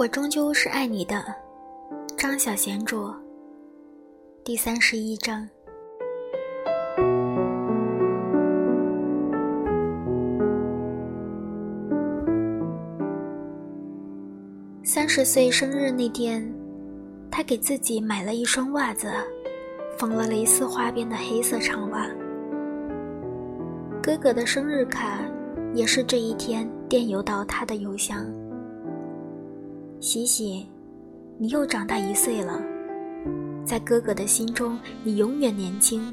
我终究是爱你的，张小娴著。第三十一章。三十岁生日那天，他给自己买了一双袜子，缝了蕾丝花边的黑色长袜。哥哥的生日卡也是这一天电邮到他的邮箱。喜喜，你又长大一岁了，在哥哥的心中，你永远年轻。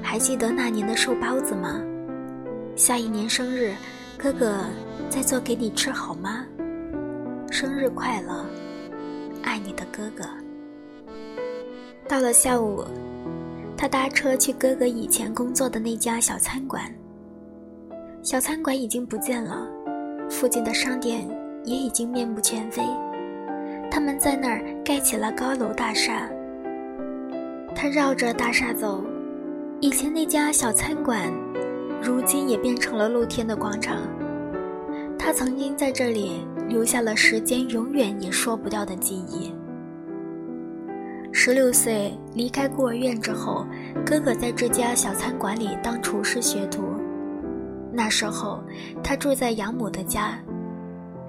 还记得那年的瘦包子吗？下一年生日，哥哥再做给你吃好吗？生日快乐，爱你的哥哥。到了下午，他搭车去哥哥以前工作的那家小餐馆。小餐馆已经不见了，附近的商店。也已经面目全非，他们在那儿盖起了高楼大厦。他绕着大厦走，以前那家小餐馆，如今也变成了露天的广场。他曾经在这里留下了时间永远也说不掉的记忆。十六岁离开孤儿院之后，哥哥在这家小餐馆里当厨师学徒。那时候，他住在养母的家。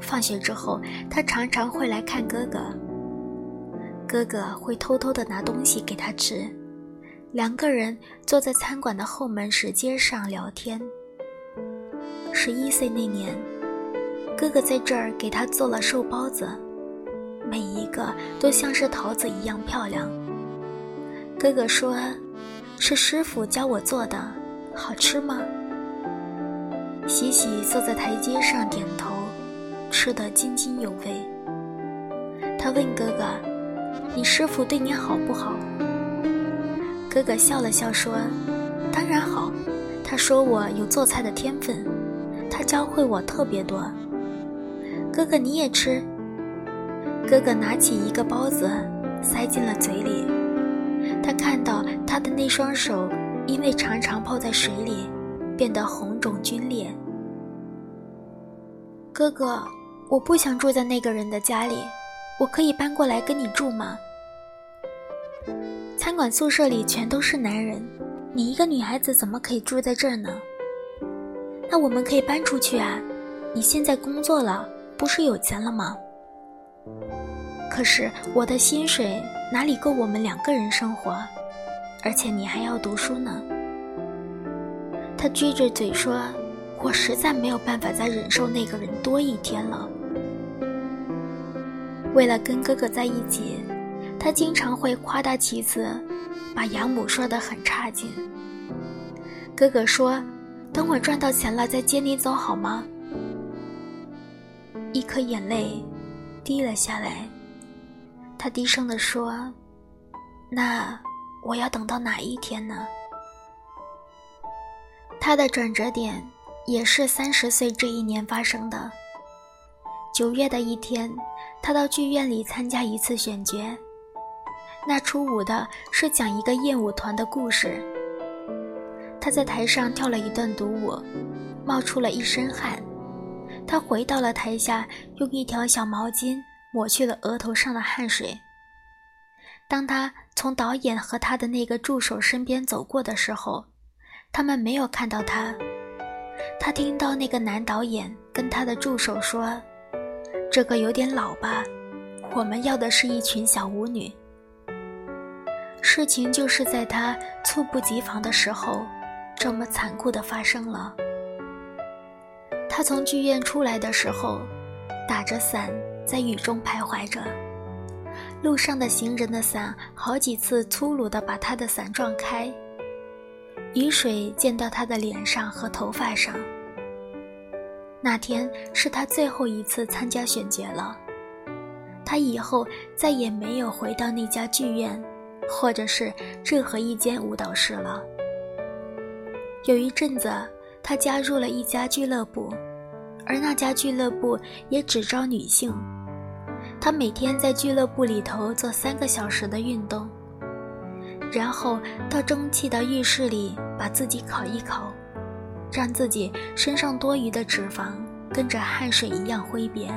放学之后，他常常会来看哥哥。哥哥会偷偷的拿东西给他吃，两个人坐在餐馆的后门石阶上聊天。十一岁那年，哥哥在这儿给他做了寿包子，每一个都像是桃子一样漂亮。哥哥说：“是师傅教我做的，好吃吗？”喜喜坐在台阶上点头。吃得津津有味。他问哥哥：“你师傅对你好不好？”哥哥笑了笑说：“当然好。他说我有做菜的天分，他教会我特别多。”哥哥你也吃。哥哥拿起一个包子，塞进了嘴里。他看到他的那双手，因为常常泡在水里，变得红肿皲裂。哥哥。我不想住在那个人的家里，我可以搬过来跟你住吗？餐馆宿舍里全都是男人，你一个女孩子怎么可以住在这儿呢？那我们可以搬出去啊！你现在工作了，不是有钱了吗？可是我的薪水哪里够我们两个人生活？而且你还要读书呢。他撅着嘴说：“我实在没有办法再忍受那个人多一天了。”为了跟哥哥在一起，他经常会夸大其词，把养母说得很差劲。哥哥说：“等我赚到钱了再接你走好吗？”一颗眼泪滴了下来，他低声地说：“那我要等到哪一天呢？”他的转折点也是三十岁这一年发生的。九月的一天。他到剧院里参加一次选角，那初舞的是讲一个艳舞团的故事。他在台上跳了一段独舞，冒出了一身汗。他回到了台下，用一条小毛巾抹去了额头上的汗水。当他从导演和他的那个助手身边走过的时候，他们没有看到他。他听到那个男导演跟他的助手说。这个有点老吧，我们要的是一群小舞女。事情就是在他猝不及防的时候，这么残酷的发生了。他从剧院出来的时候，打着伞在雨中徘徊着，路上的行人的伞好几次粗鲁地把他的伞撞开，雨水溅到他的脸上和头发上。那天是他最后一次参加选角了，他以后再也没有回到那家剧院，或者是任何一间舞蹈室了。有一阵子，他加入了一家俱乐部，而那家俱乐部也只招女性。他每天在俱乐部里头做三个小时的运动，然后到蒸汽的浴室里把自己烤一烤。让自己身上多余的脂肪跟着汗水一样挥别。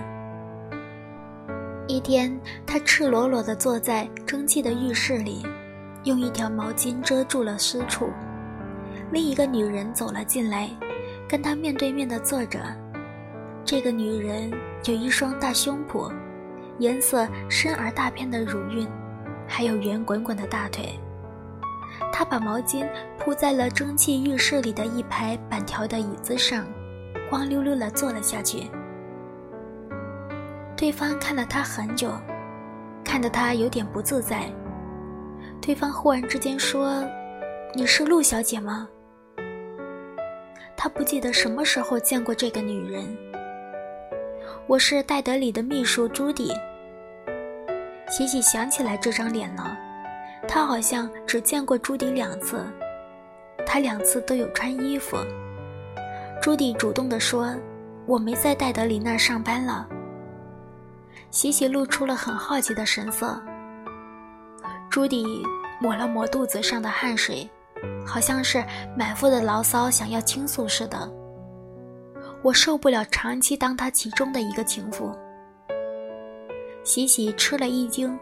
一天，他赤裸裸地坐在蒸汽的浴室里，用一条毛巾遮住了私处。另一个女人走了进来，跟他面对面地坐着。这个女人有一双大胸脯，颜色深而大片的乳晕，还有圆滚滚的大腿。他把毛巾铺在了蒸汽浴室里的一排板条的椅子上，光溜溜地坐了下去。对方看了他很久，看得他有点不自在。对方忽然之间说：“你是陆小姐吗？”他不记得什么时候见过这个女人。我是戴德里的秘书朱迪。喜喜想起来这张脸了，他好像只见过朱迪两次，他两次都有穿衣服。朱迪主动地说：“我没在戴德里那儿上班了。”喜喜露出了很好奇的神色。朱迪抹了抹肚子上的汗水，好像是满腹的牢骚想要倾诉似的。我受不了长期当他其中的一个情妇。喜喜吃了一惊，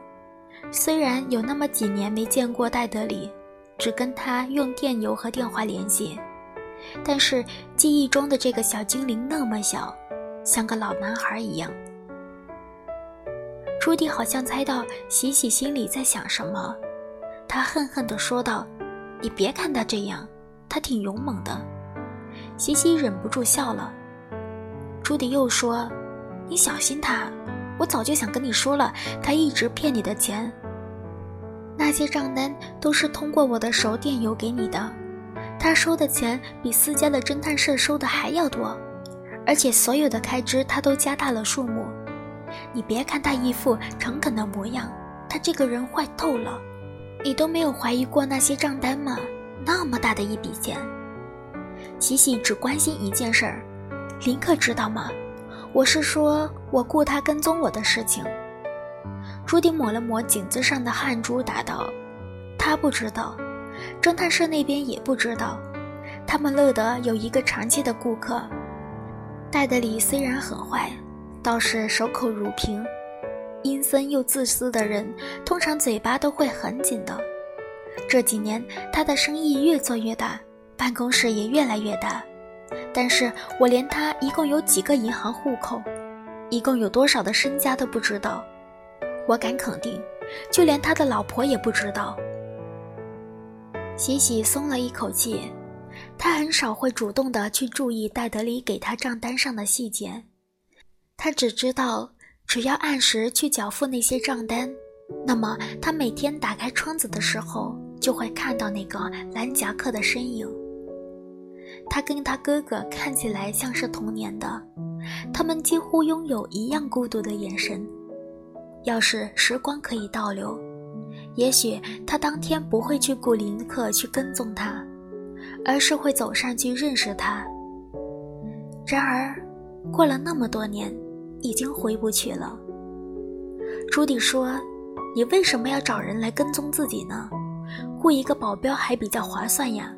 虽然有那么几年没见过戴德里，只跟他用电邮和电话联系，但是记忆中的这个小精灵那么小，像个老男孩一样。朱迪好像猜到喜喜心里在想什么，他恨恨地说道：“你别看他这样，他挺勇猛的。”喜喜忍不住笑了。朱迪又说：“你小心他，我早就想跟你说了，他一直骗你的钱。那些账单都是通过我的手电邮给你的，他收的钱比私家的侦探社收的还要多，而且所有的开支他都加大了数目。”你别看他一副诚恳的模样，他这个人坏透了。你都没有怀疑过那些账单吗？那么大的一笔钱，喜喜只关心一件事儿，林克知道吗？我是说，我雇他跟踪我的事情。朱迪抹了抹颈子上的汗珠，答道：“他不知道，侦探社那边也不知道。他们乐得有一个长期的顾客。戴德里虽然很坏。”倒是守口如瓶，阴森又自私的人，通常嘴巴都会很紧的。这几年他的生意越做越大，办公室也越来越大，但是我连他一共有几个银行户口，一共有多少的身家都不知道。我敢肯定，就连他的老婆也不知道。喜喜松了一口气，他很少会主动的去注意戴德里给他账单上的细节。他只知道，只要按时去缴付那些账单，那么他每天打开窗子的时候就会看到那个蓝夹克的身影。他跟他哥哥看起来像是同年的，他们几乎拥有一样孤独的眼神。要是时光可以倒流，也许他当天不会去古林克去跟踪他，而是会走上去认识他。然而，过了那么多年。已经回不去了。朱迪说：“你为什么要找人来跟踪自己呢？雇一个保镖还比较划算呀。”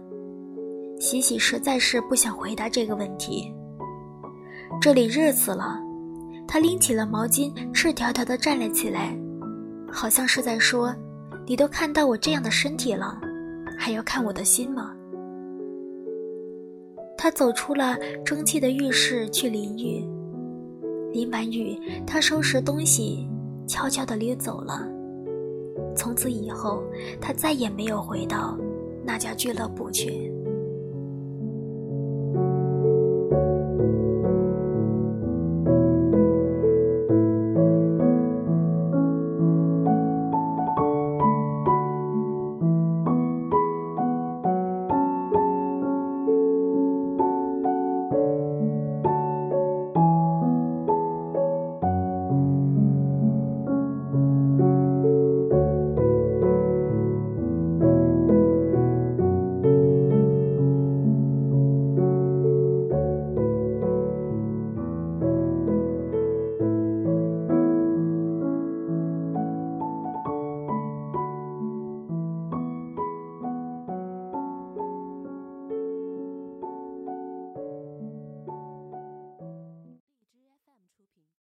喜喜实在是不想回答这个问题。这里热死了，他拎起了毛巾，赤条条地站了起来，好像是在说：“你都看到我这样的身体了，还要看我的心吗？”他走出了蒸汽的浴室去淋浴。淋完雨，他收拾东西，悄悄地溜走了。从此以后，他再也没有回到那家俱乐部去。